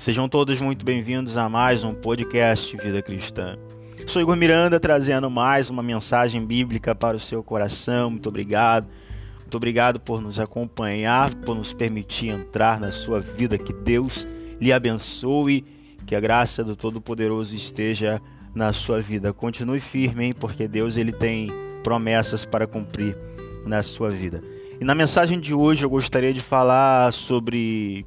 Sejam todos muito bem-vindos a mais um podcast Vida Cristã. Sou Igor Miranda trazendo mais uma mensagem bíblica para o seu coração. Muito obrigado. Muito obrigado por nos acompanhar, por nos permitir entrar na sua vida. Que Deus lhe abençoe, que a graça do Todo-Poderoso esteja na sua vida. Continue firme, hein? porque Deus ele tem promessas para cumprir na sua vida. E na mensagem de hoje eu gostaria de falar sobre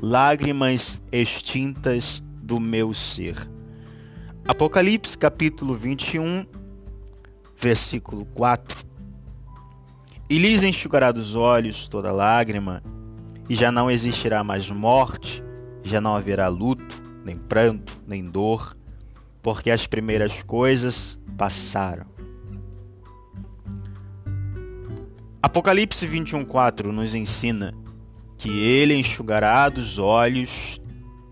lágrimas extintas do meu ser. Apocalipse capítulo 21, versículo 4. E lhes enxugará dos olhos toda lágrima, e já não existirá mais morte, já não haverá luto, nem pranto, nem dor, porque as primeiras coisas passaram. Apocalipse 21:4 nos ensina que ele enxugará dos olhos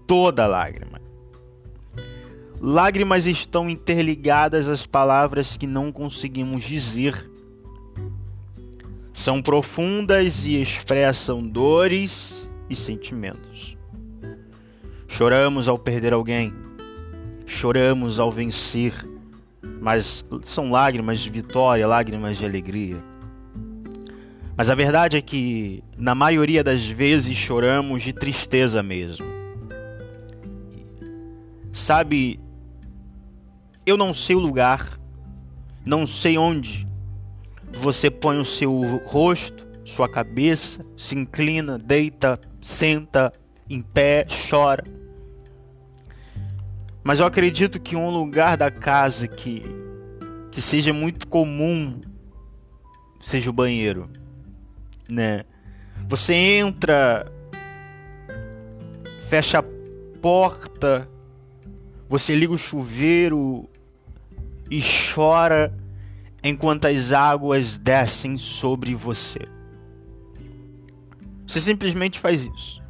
toda lágrima. Lágrimas estão interligadas às palavras que não conseguimos dizer. São profundas e expressam dores e sentimentos. Choramos ao perder alguém, choramos ao vencer, mas são lágrimas de vitória, lágrimas de alegria. Mas a verdade é que, na maioria das vezes, choramos de tristeza mesmo. Sabe, eu não sei o lugar, não sei onde você põe o seu rosto, sua cabeça, se inclina, deita, senta, em pé, chora. Mas eu acredito que um lugar da casa que, que seja muito comum seja o banheiro né? Você entra, fecha a porta, você liga o chuveiro e chora enquanto as águas descem sobre você. Você simplesmente faz isso.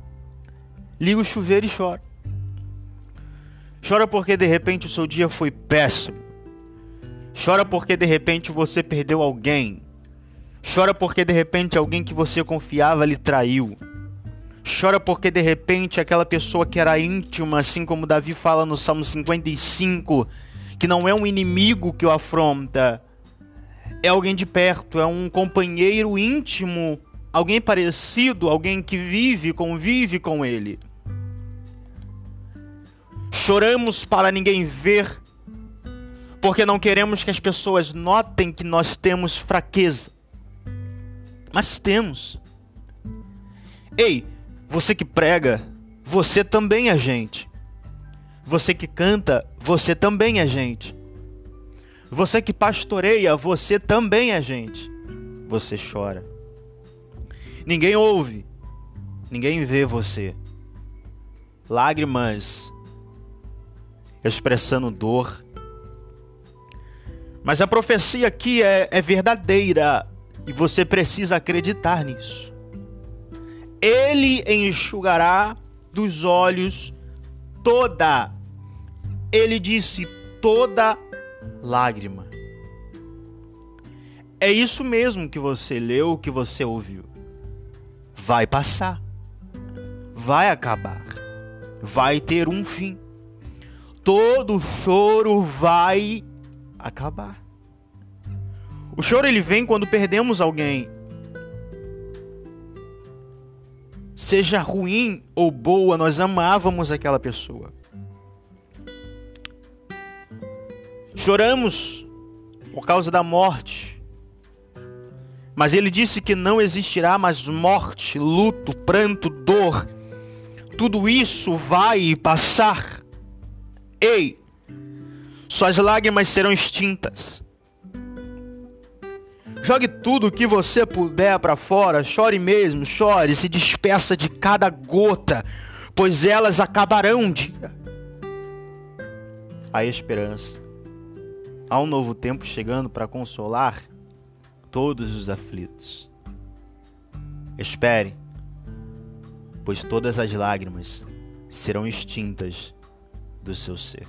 Liga o chuveiro e chora. Chora porque de repente o seu dia foi péssimo. Chora porque de repente você perdeu alguém. Chora porque de repente alguém que você confiava lhe traiu. Chora porque de repente aquela pessoa que era íntima, assim como Davi fala no Salmo 55, que não é um inimigo que o afronta, é alguém de perto, é um companheiro íntimo, alguém parecido, alguém que vive, convive com ele. Choramos para ninguém ver, porque não queremos que as pessoas notem que nós temos fraqueza mas temos. Ei, você que prega, você também é gente. Você que canta, você também é gente. Você que pastoreia, você também é gente. Você chora. Ninguém ouve, ninguém vê você. Lágrimas expressando dor. Mas a profecia aqui é, é verdadeira. E você precisa acreditar nisso. Ele enxugará dos olhos toda, ele disse, toda lágrima. É isso mesmo que você leu, que você ouviu. Vai passar, vai acabar, vai ter um fim. Todo choro vai acabar. O choro ele vem quando perdemos alguém. Seja ruim ou boa, nós amávamos aquela pessoa. Choramos por causa da morte. Mas ele disse que não existirá mais morte, luto, pranto, dor. Tudo isso vai passar. Ei, suas lágrimas serão extintas. Jogue tudo o que você puder para fora, chore mesmo, chore, se despeça de cada gota, pois elas acabarão dia. Há esperança. Há um novo tempo chegando para consolar todos os aflitos. Espere, pois todas as lágrimas serão extintas do seu ser.